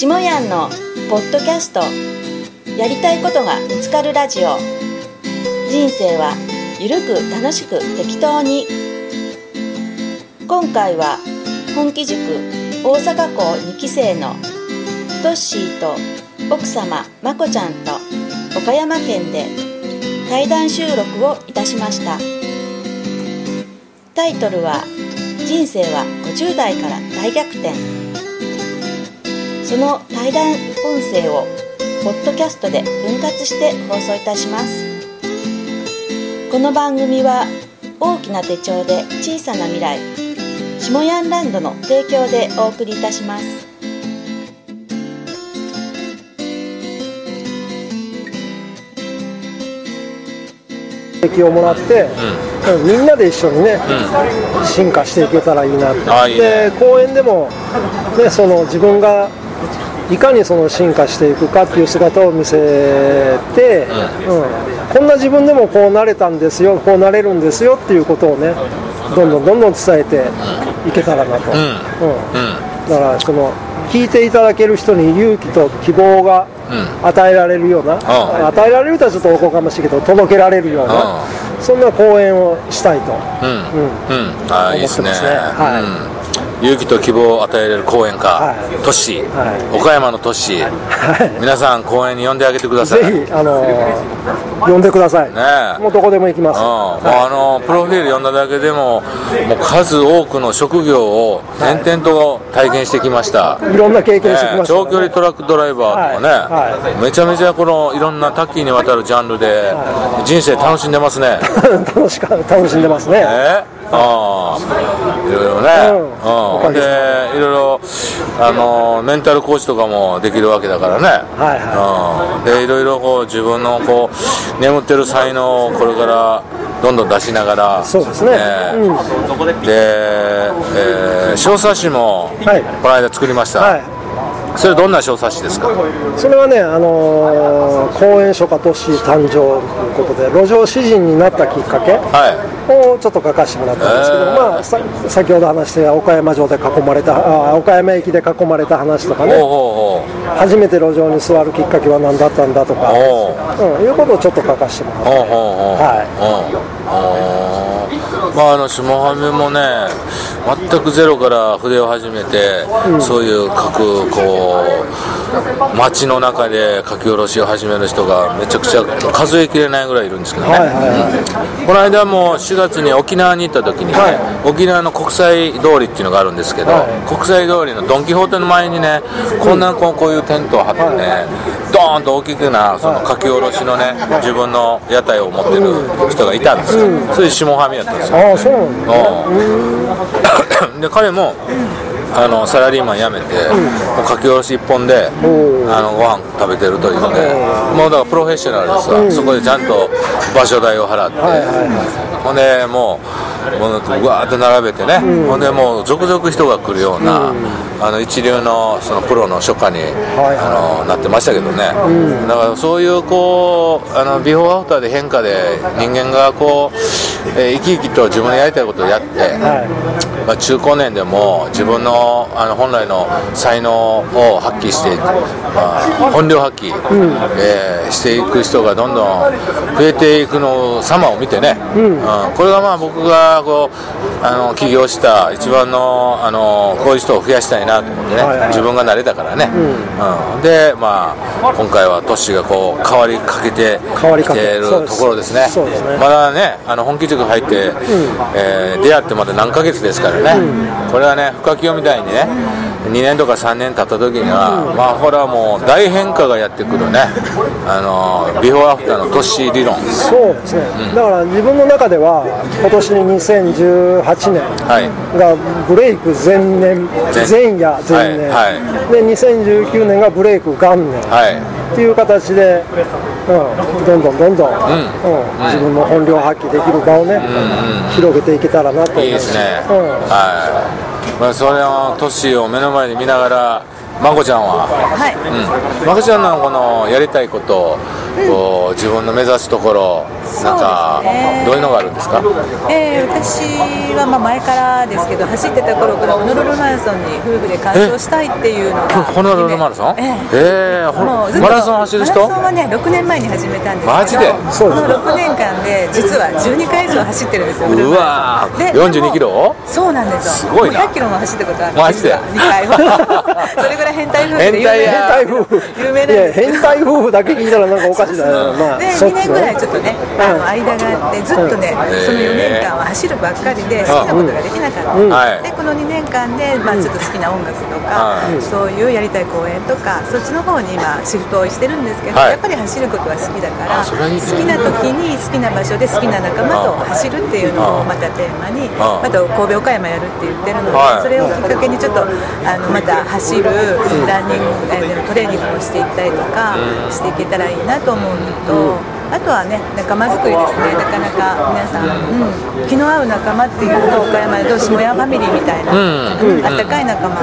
下やんのポッドキャスト。やりたいことが見つかるラジオ。人生はゆるく楽しく適当に。今回は本気塾大阪校2期生のトッシーと奥様まこちゃんと岡山県で対談収録をいたしました。タイトルは「人生は50代から大逆転」その対談音声をポッドキャストで分割して放送いたします。この番組は大きな手帳で小さな未来下ヤンランドの提供でお送りいたします。刺激をもらって、みんなで一緒にね、進化していけたらいいなって。あいいね。で公園でも、ね、その自分がいかにその進化していくかっていう姿を見せて、うん。こんな自分でもこうなれたんですよこうなれるんですよっていうことをねどんどんどんどん伝えていけたらなと、うん。うん。だからその聞いていただける人に勇気と希望が与えられるような、ん与えられるとはちょっとおこがましいけど届けられるような、そんな講演をしたいと、うん。うん。あーいいですね。思ってますね。はい。うん勇気と希望を与えられる講演家、はい。トッシー、はい。岡山のトッシー、はい。皆さん講演に呼んであげてください。ぜひ、あの呼んでください、ねえ。もうどこでも行きます、うん。もうあのプロフィール読んだだけでももう数多くの職業を転々と体験してきました、いろんな経験してきねました、長距離トラックドライバーとかね、めちゃめちゃこのいろんな多岐にわたるジャンルで人生楽しんでますね、楽しか楽しんでますね、えああ。いろいろね、うん。で。いろいろあのメンタルコーチとかもできるわけだからね、はいはうん、でいろいろこう自分のこう眠ってる才能をこれからどんどん出しながらそうですね。うん。で、えー小冊子もはい。この間作りました、はい、それどんな小冊子ですか？それはね、あのー公園書家都市誕生ということで、路上詩人になったきっかけはい。をちょっと書かせてもらったんですけど、まあ、さ先ほど話した岡山城で囲まれた、あ岡山駅で囲まれた話とかね、初めて路上に座るきっかけは何だったんだとか、おう。ん、いうことをちょっと書かせてもらっほうほうほう。はい。うんまああの下半面もね全くゼロから筆を始めて、そういう書くこう街の中で書き下ろしを始める人がめちゃくちゃ数えきれないぐらいいるんですけどね、はいはいはい。うんこの間も4月に沖縄に行った時にね、はい。沖縄の国際通りっていうのがあるんですけど、はい。国際通りのドン・キホーテの前にねこんなこうこういうテントを張ってね、ドーンと大きくなその書き下ろしのね自分の屋台を持ってる人がいたんですよ、それで下半身やったんですよああ、そうなんだ。うんで彼もあのサラリーマン辞めて、もう書き下ろし一本であのご飯食べてるというので、もうだからプロフェッショナルですわ、そこでちゃんと場所代を払って、はいはいはほんでもうもううわーって並べてね、ほん。でもう続々人が来るような、あの一流のそのプロの書家に、はいあのなってましたけどね、だからそういうこうあのビフォーアフターで変化で人間がこう、えー生き生きと自分のやりたいことをやって、はまあ、中高年でも自分のあの本来の才能を発揮して、まあ、本領発揮、えーしていく人がどんどん増えていくの様を見てね、うんこれがまあ僕がこうあの起業した一番のあのこういう人を増やしたいなと思ってね、はいはい。自分が慣れたからね、うん。で、まあ、今回はトッシーがこう変わりかけて変わりかけきているところですね。ね。まだねあの本気塾入って、えー出会ってまだ何ヶ月ですからね、これはね深清みたいにね2年とか3年経った時には、まあこれはもう大変化がやってくるね。あのビフォーアフターのトッシー理論。い。そうですね。だから自分の中では、今年2018年はい。がブレイク前年、前。前夜、前年。はいで、2019年がブレイク元年。はい。っていう形で、うん、どんどんどんどん、うん。自分の本領発揮できる場をね、広げていけたらなと思いいですね、うん。はい、まあ、それをトッシーを目の前に見ながらまこちゃんは？はい、うん。まこちゃんのこのやりたいことこう自分の目指すところなんかどういうのがあるんですか？えー私はまあ前からですけど走ってた頃からホノルルマラソンに夫婦で完走したいっていうのがホノルルマラソン？ええ。ーほもうマラソン走る人？マラソンはね6年前に始めたんですけどマジで？そうですこの6年間で実は12回以上走ってるんですようわー。ソンで42キロ？をそうなんですよ。すごいな。もう100キロも走ったことある。マジで？2回は それぐらい変態夫婦で有名変態や変態夫婦変態夫婦だけ聞いたらなんかおかしい2そっち年ぐらいちょっとね、あの間があってずっとね、その4年間は走るばっかりで好きなことができなかった、この2年間で、まあ、ちょっと好きな音楽とか、はい。そういうやりたい公演とかそっちの方に今シフトをしてるんですけど、はい。やっぱり走ることは好きだからね。好きな時に好きな場所で好きな仲間と走るっていうのをまたテーマにあまた神戸岡山やるって言ってるので、はい。それをきっかけにちょっとあのまた走るランニング、えートレーニングをしていったりとかしていけたらいいなと思うのと。あとはね仲間づくりですね。なかなか皆さん、うん、気の合う仲間っていうと岡山でどう下屋ファミリーみたいな、うん。あったかい仲間。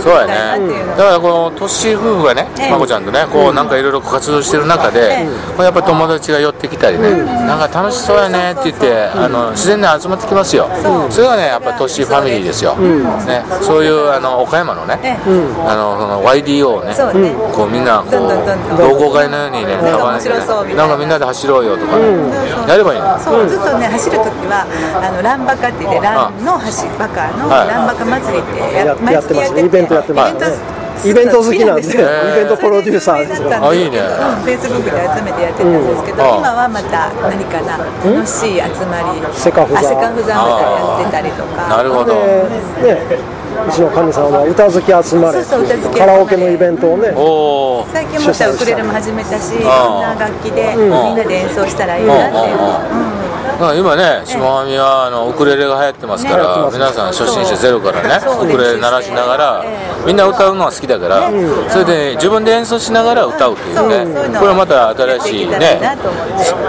そうやみたいなっていう。のねだからこのトッシー夫婦がねええ。まこちゃんとねこうなんかいろいろ活動してる中でやっぱ友達が寄ってきたりねなんか楽しそうやねって言ってあの自然に集まってきますよ。それがねやっぱトッシーファミリーですよ。ね。そういうあの岡山のねええ。あのその YDO をねそうね。こうみんなこう同好会のようにね束ねてね面白そうみたいな。なんかみんなで走ろうよとか。ねやればいいの？そうずっとね走る時はあのランバカって言ってランの走バカのはい。ランバカ祭りってやってますね。イベントやってますイベント好きなんですよ。イベントプロデューサーですよ。あいいね。フェイスブックで集めてやってたん。ですけど、うん。今はまた何かな楽しい集まり。セカフザ。あセカフザとかやってたりとか。なるほど。うちの神さんは歌好き集まれカラオケのイベントをね最近またウクレレも始めたしいろあんな楽器でみんなで演奏したらいいなっていう、うんまあ今ね下半身はあのウクレレが流行ってますかねら皆さん初心者ゼロからねウクレレ鳴らしながらえみんな歌うのは好きだからそれで自分で演奏しながら歌うっていうね。これはまた新しいね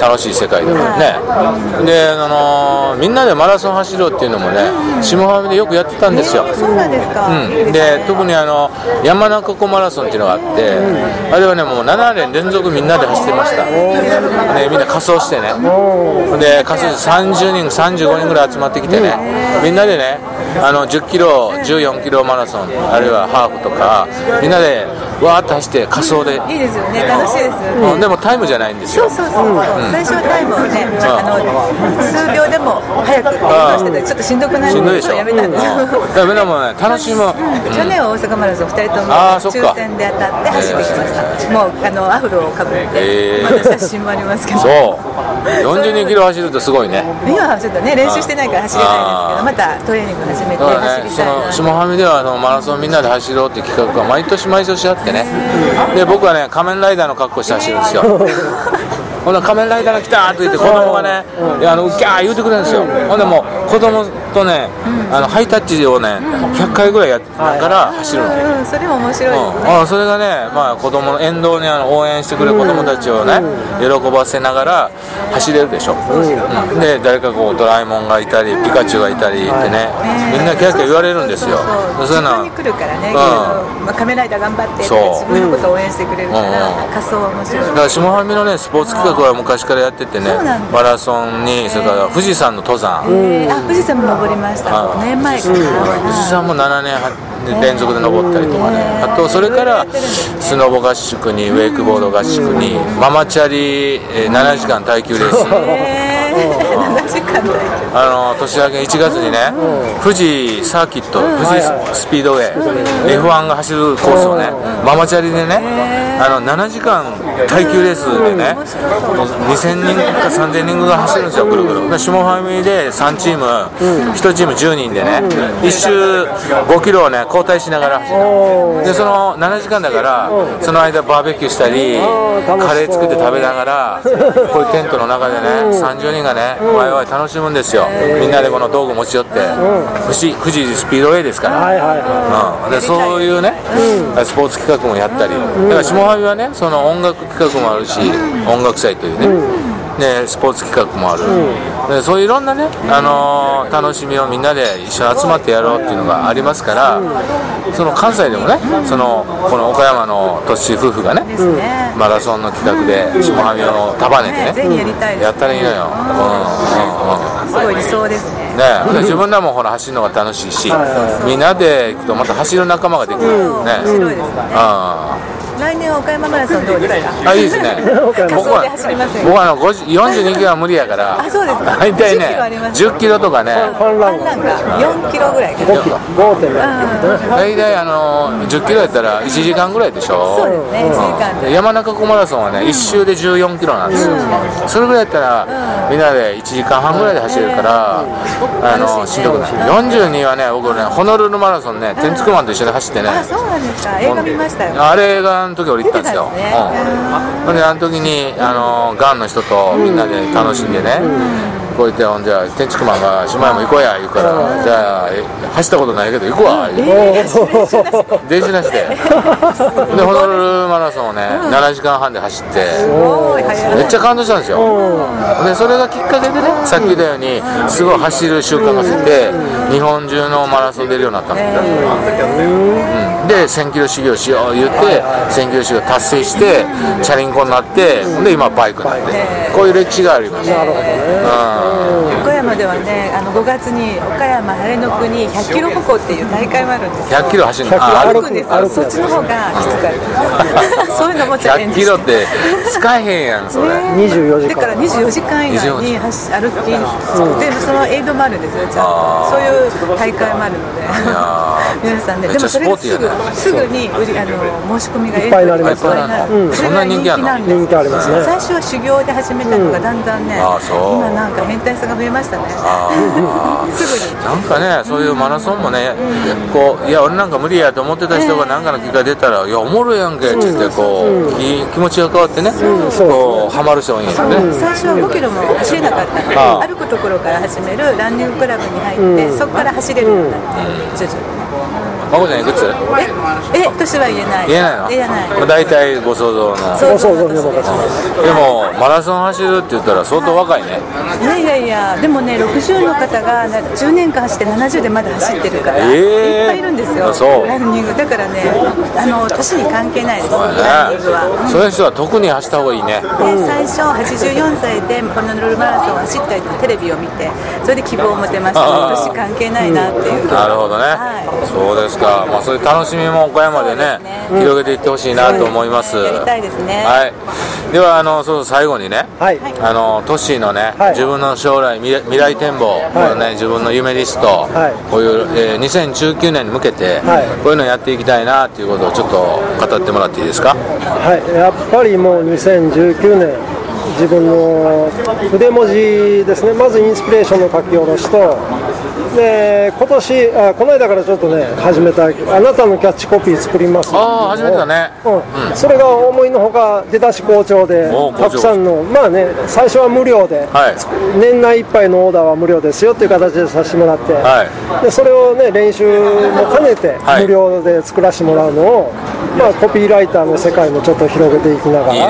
楽しい世界だからね。であのみんなでマラソン走ろうっていうのもね下半身でよくやってたんですよ。うなんで特にあの山中湖マラソンっていうのがあって、あれはねもう7年連続みんなで走ってました、でみんな仮装してね。で仮装して30人35人ぐらい集まってきてね。みんなでねあの10キロ14キロマラソンあるいはハーフとかみんなでわーっと走って仮装で、いいですよね。楽しいですよね、うん。でもタイムじゃないんですよ。そうそうそう、最初はタイムをね、あの数秒でも早くっていうのをしててちょっとしんどくないでしょ？やめたんです。よ、うん。だからみんなもね楽しむ、去年は大阪マラソン2人とも抽選で当たって走ってきました、もうあのアフロをかぶって、へー。写真もありますけど。そう。42キロ走るとすごいね。今はちょっとね練習してないから走れないですけどまたトレーニング始めて走りたいなの下半身ではあのマラソンみんなで走ろうって企画が毎年毎年あってね、で僕はね、仮面ライダーの格好して走るんですよ。ほんなら仮面ライダーが来たと言って子供がね、いやあのうきゃー言うてくれるんですよ。ほんでもう子供とね、あのハイタッチをね、100回ぐらいやってから走るの。うんうんそれも面白いですね、うん、あそれがね、まあ、子供の沿道にあの応援してくれる子供たちをね、喜ばせながら走れるでしょ、うん。で誰かこうドラえもんがいたりピカチュウがいたりってね、みんなキャーキャー言われるんですよ。そういうのに来るからね、うん。まあ、仮面ライダー頑張って自分のことを応援してくれるから、うん。仮装は面白い。だから下半身のねスポーツ企画は昔からやっててねマラソンにそれから富士山の登山、えーあ富士山も登りました。あ5年前かな、富士山も7年は連続で登ったりとかね。あとそれからスノボ合宿にウェイクボード合宿にママチャリえー7時間耐久レース。えー、7時間大丈あの年明け1月にね、富士サーキット、富士スピードウェイ、F1 が走るコースをね、ママチャリでね、あの7時間耐久レースでね、もう。2000人か3000人が走るんですよ、ぐるぐる。で下半身で3チーム、1チーム10人でね、1周5キロをね、交代しながら走る。で、その7時間だから、その間バーベキューしたり、カレー作って食べながら、こういうテントの中でね、30人がね、ワイワイ楽しむんですよ。みんなでこの道具持ち寄って、富士富士スピードウェイですから。はいはいはうん、でそういうね、スポーツ企画もやったり、だから下半身はね、その音楽企画もあるし、音楽祭というね、でスポーツ企画もある、でそういういろんなね、あのー楽しみをみんなで一緒に集まってやろうっていうのがありますから、その関西でもねそのこの岡山のトッシー夫婦がねマラソンの企画で下半身を束ねてねやったらいいのよ、うんうんうん。すごい理想ですね。ね、で自分らもほら走るのが楽しいし、はみんなで行くとまた走る仲間ができる、ね、面白いですよねあ来年は岡山マラソンどうですか？あいいですね。僕は僕はあの50 42キロは無理やから。あそうですか。大体ね10キロあります10キロとかね。ファンランがなんか。4キロぐらいか5キロ。5.6大体あの10キロやったら1時間ぐらいでしょ？そうですね。1時間で。山中湖マラソンはね1周で14キロなんですよ、それぐらいやったら、みんなで1時間半ぐらいで走れるから、あのしんどくない。42はね僕ねホノルルマラソンね天竺マンと一緒に走ってね、あそうなんですか。映画見ましたよ。あれがあの時俺行ったんですよ、ね。うん。であの時にあのがんの人とみんなで楽しんでね、こう言ってほんじゃあ天竺マンが「島屋も行こうや」言うから「じゃあえ走ったことないけど行くわ」言うて。電車なしで。でホノルルマラソンをね、7時間半で走ってめっちゃ感動したんですよ、でそれがきっかけでねさっき言ったようにすごい走る習慣がついて日本中のマラソン出るようになったんだよ、うん、で1000キロ修行しよう言って1000キロ修行達成してチャリンコになってで今バイクになって。こういう歴史があります。なるほどね、岡山ではねあの5月に岡山晴れの国100キロ歩行っていう大会もあるんですよ。100キロ走るの？100歩く。歩くんですよ。そっちの方がきつかった。そういうのもチャレン100ジキロって使えへんやんそれ、24時間。だから24時間以内に走歩きでそのエイドもあるんですよちゃんとそういう大会もあるので。や 皆さんね。でもそれがすぐすぐに売りあの申し込みがいっぱいになりますいっぱいになる。うん。そんな人気なんです人気ありますね。最初は修行で始めたのがだんだんね今なんか変態さが増えましたねあー。すぐになんかね、そういうマラソンもね、こういや、俺なんか無理やと思ってた人が、なんかの機会出たら、いや、おもろいやんけって言って、こう、いい気持ちが変わってね、こう、ハマる人がいいんですよね。最初は5キロも走れなかった。ので歩くところから始めるランニングクラブに入ってそこから走れるようになって徐々にまこちゃんいくつええ年は言えない。言えないの？言えない。まあ大体ご想像の。そうご想像にお任せします。でも、マラソン走るって言ったら相当若いね。いやいやいやでもね60の方がな10年間走って70でまだ走ってるから、えー。いっぱいいるんですよ。あそう。ランニング。だからねあの年に関係ないですランニングは、そういう人は特に走った方がいいね。で最初84歳でホノルルマラソンを走ったりとかテレビを見てそれで希望を持てました。年関係ないなっていう、なるほどね、はい。そうですか、まあ、そういう楽しみも岡山でねね。広げていってほしいなと思います。やりたいですね。はい。ではあのそう最後にね、はい。あのトッシーのね、はい。自分の将来未来展望、このね自分の夢リスト、はい。こういう、えー2019年に向けて、はい。こういうのやっていきたいなっていうことをちょっと語ってもらっていいですか？はい、やっぱりもう2019年、自分の筆文字ですね、まずインスピレーションの書き下ろしと、で今年あこの間からちょっとね、始めた、あなたのキャッチコピー作ります。ああ始めてたね。うん。それが思いのほか、出だし好調でたくさんの、まあね、最初は無料で、はい。年内いっぱいのオーダーは無料ですよっていう形でさせてもらって、はい。でそれをね練習も兼ねてはい。無料で作らせてもらうのを、まあ、コピーライターの世界もちょっと広げていきながら。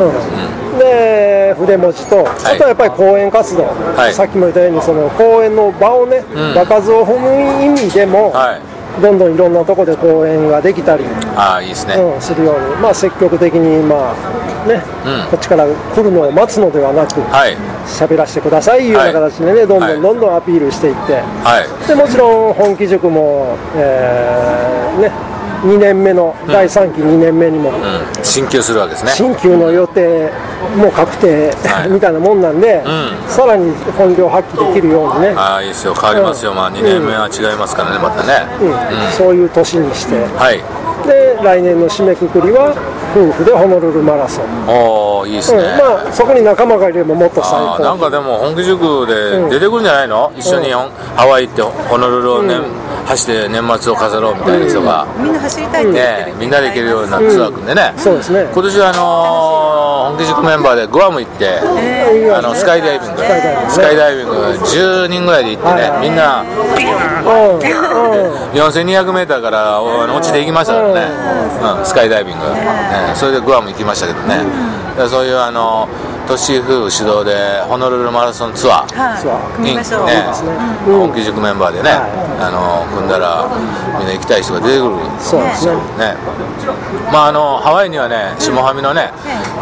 うん、で筆文字と、あとはやっぱり講演活動、はい。さっきも言ったようにその講演の場をね、ん。場数を踏む意味でも、はい。どんどんいろんなところで講演ができたり、ああいいですね。うん、するように、まあ、積極的に、まあねうん。こっちから来るのを待つのではなくはい。喋、らせてくださいいうような形でね、どんどはいんどんどんアピールしていって。はい。でもちろん本気塾も、えーね、2年目の、第3期2年目にも。うん。進級するわけですね。新旧の予定も確定、はい。みたいなもんなんで、ん。さらに本領発揮できるようにね、ああいいですよ。変わりますよ、まあ2年目は違いますからねまたね。うん。そういう年にして。はい。で来年の締めくくりは夫婦でホノルルマラソン、おおいいですうんね。まあそこに仲間がいればもっと最高。なんかでも本気塾で出てくるんじゃないの、一緒にハワイ行ってホノルルを、ね走って年末を飾ろうみたいな人が、みんな走りたいってね、みんなで行けるようなツアー組んでね、そうですね。今年はあのー本気塾メンバーでグアム行って、あのスカイダイビング、カイダイビングスカイダイビング10人ぐらいで行ってね、はいみんなうん。うん4200メーターからお落ちていきましたからね、うん、スカイダイビング、ねそれでグアム行きましたけどね、でそういうあのー、都市夫婦主導でホノルルマラソンツアー、はい。そう組みましょう、ね。うん。本気塾メンバーでね、はい。あの組んだらみんな行きたい人が出てくるそうですね。ね。まああのハワイにはね下ハミのね、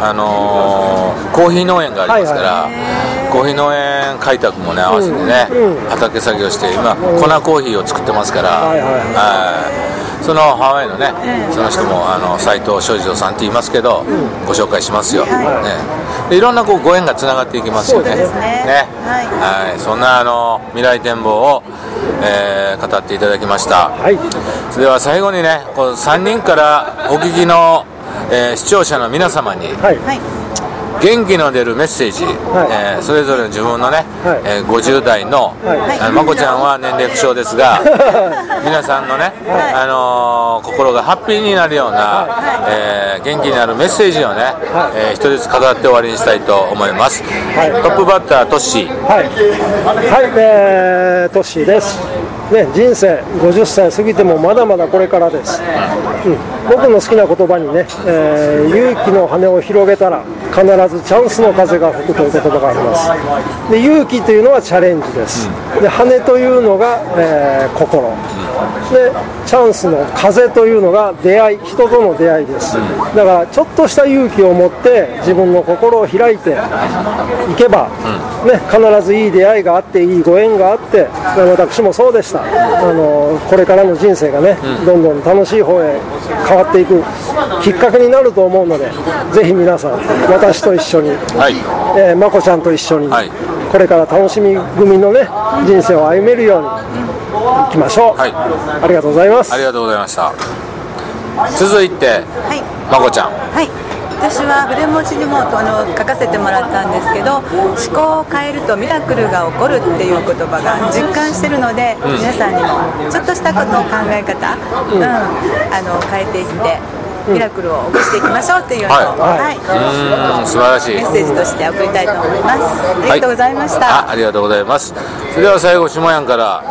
あのーコーヒー農園がありますから、はいコーヒー農園開拓もね合わせてね、うんうん畑作業して今粉コーヒーを作ってますから、はいはいはいはいそのハワイのね、その人もあの斉藤正次郎さんって言いますけど、ご紹介しますよ、ね、でいろんなこうご縁がつながっていきますよね。ね。はい。はい、そんなあの未来展望を、えー語っていただきました、はい。それでは最後にねこう3人からお聞きの、えー視聴者の皆様にはい。はい元気の出るメッセージ、えーそれぞれの自分のね、はい。えー50代の、はい。まこちゃんは年齢不詳ですが 皆さんのね、あのー心がハッピーになるような、えー元気になるメッセージをね、えー一人ずつ語って終わりにしたいと思います、はい。トップバッタートッシー。はい、はい、えー、トッシーです。ね、人生50歳過ぎてもまだまだこれからです。うん、僕の好きな言葉にね、えー勇気の羽を広げたら必ずチャンスの風が吹くという言葉があります。で、勇気というのはチャレンジです。で、羽というのが、えー心。で、チャンスの風というのが出会い、人との出会いです。だからちょっとした勇気を持って自分の心を開いていけば、ね、必ずいい出会いがあっていいご縁があってまあ私もそうでしたあのこれからの人生がね、どんどん楽しい方へ変わっていくきっかけになると思うのでぜひ皆さん私と一緒に、はい。えー、まこちゃんと一緒に、はい。これから楽しみ組のね人生を歩めるようにいきましょう、はい。ありがとうございます。ありがとうございました。続いてはい。まこちゃん。はい。私は筆文字にもあの書かせてもらったんですけど思考を変えるとミラクルが起こるっていう言葉が実感してるので、皆さんにもちょっとしたことの考え方、うんあの変えていってミラクルを起こしていきましょうっていうのを、はい。はい。素晴らしい。メッセージとして送りたいと思います。ありがとうございました、あありがとうございます。それでは最後下やんから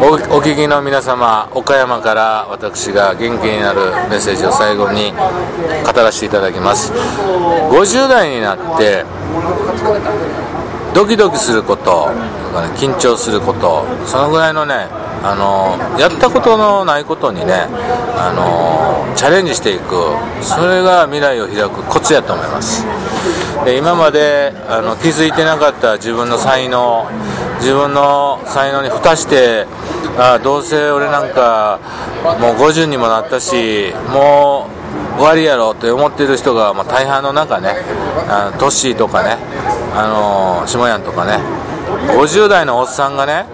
おお聞きの皆様岡山から私が元気になるメッセージを最後に語らせていただきます。50代になってドキドキすること緊張することそのぐらいのねあのやったことのないことにねあのチャレンジしていく。それが未来を開くコツやと思います。で今まであの気づいてなかった自分の才能自分の才能に蓋してあどうせ俺なんかもう50にもなったしもう終わりやろうって思ってる人が、まあ、大半の中ねあのトッシーとかねあの下やんとかね50代のおっさんがね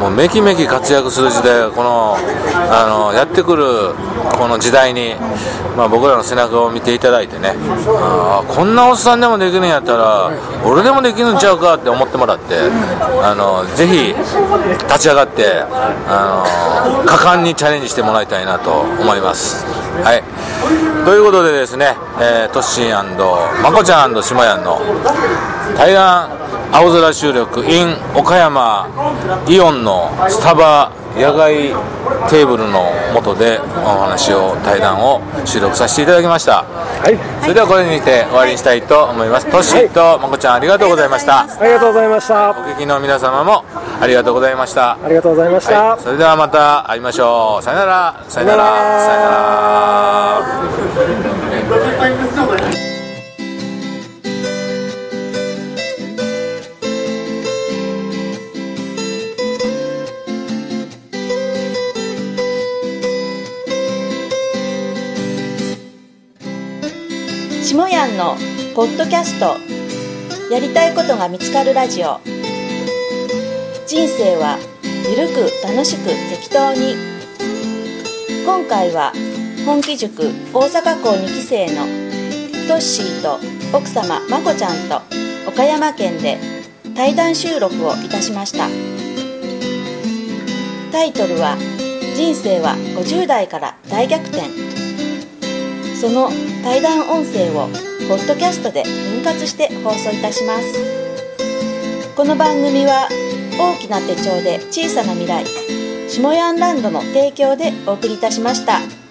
もうめきめき活躍する時代このあのやってくるこの時代に、まあ、僕らの背中を見ていただいてねあこんなおっさんでもできるんやったら俺でもできるんちゃうかって思ってもらってあのぜひ立ち上がってあの果敢にチャレンジしてもらいたいなと思います。はい、ということでですね、えートッシーまこちゃん下やんの対談青空収録 in 岡山イオンのスタバ野外テーブルの下でお話を対談を収録させていただきました。はい。それではこれにて終わりにしたいと思います。トッシーとまこちゃんありがとうございました。ありがとうございました。お聞きの皆様もありがとうございました。ありがとうございました、はい、それではまた会いましょう。さよなら。さよなら。さよなら下やんのポッドキャスト。やりたいことが見つかるラジオ。人生はゆるく楽しく適当に。今回は本気塾大阪校2期生のトッシーと奥様まこちゃんと岡山県で対談収録をいたしました。タイトルは「人生は50代から大逆転」その対談音声をポッドキャストで分割して放送いたしますこの番組は大きな手帳で小さな未来下ヤンランドの提供でお送りいたしました。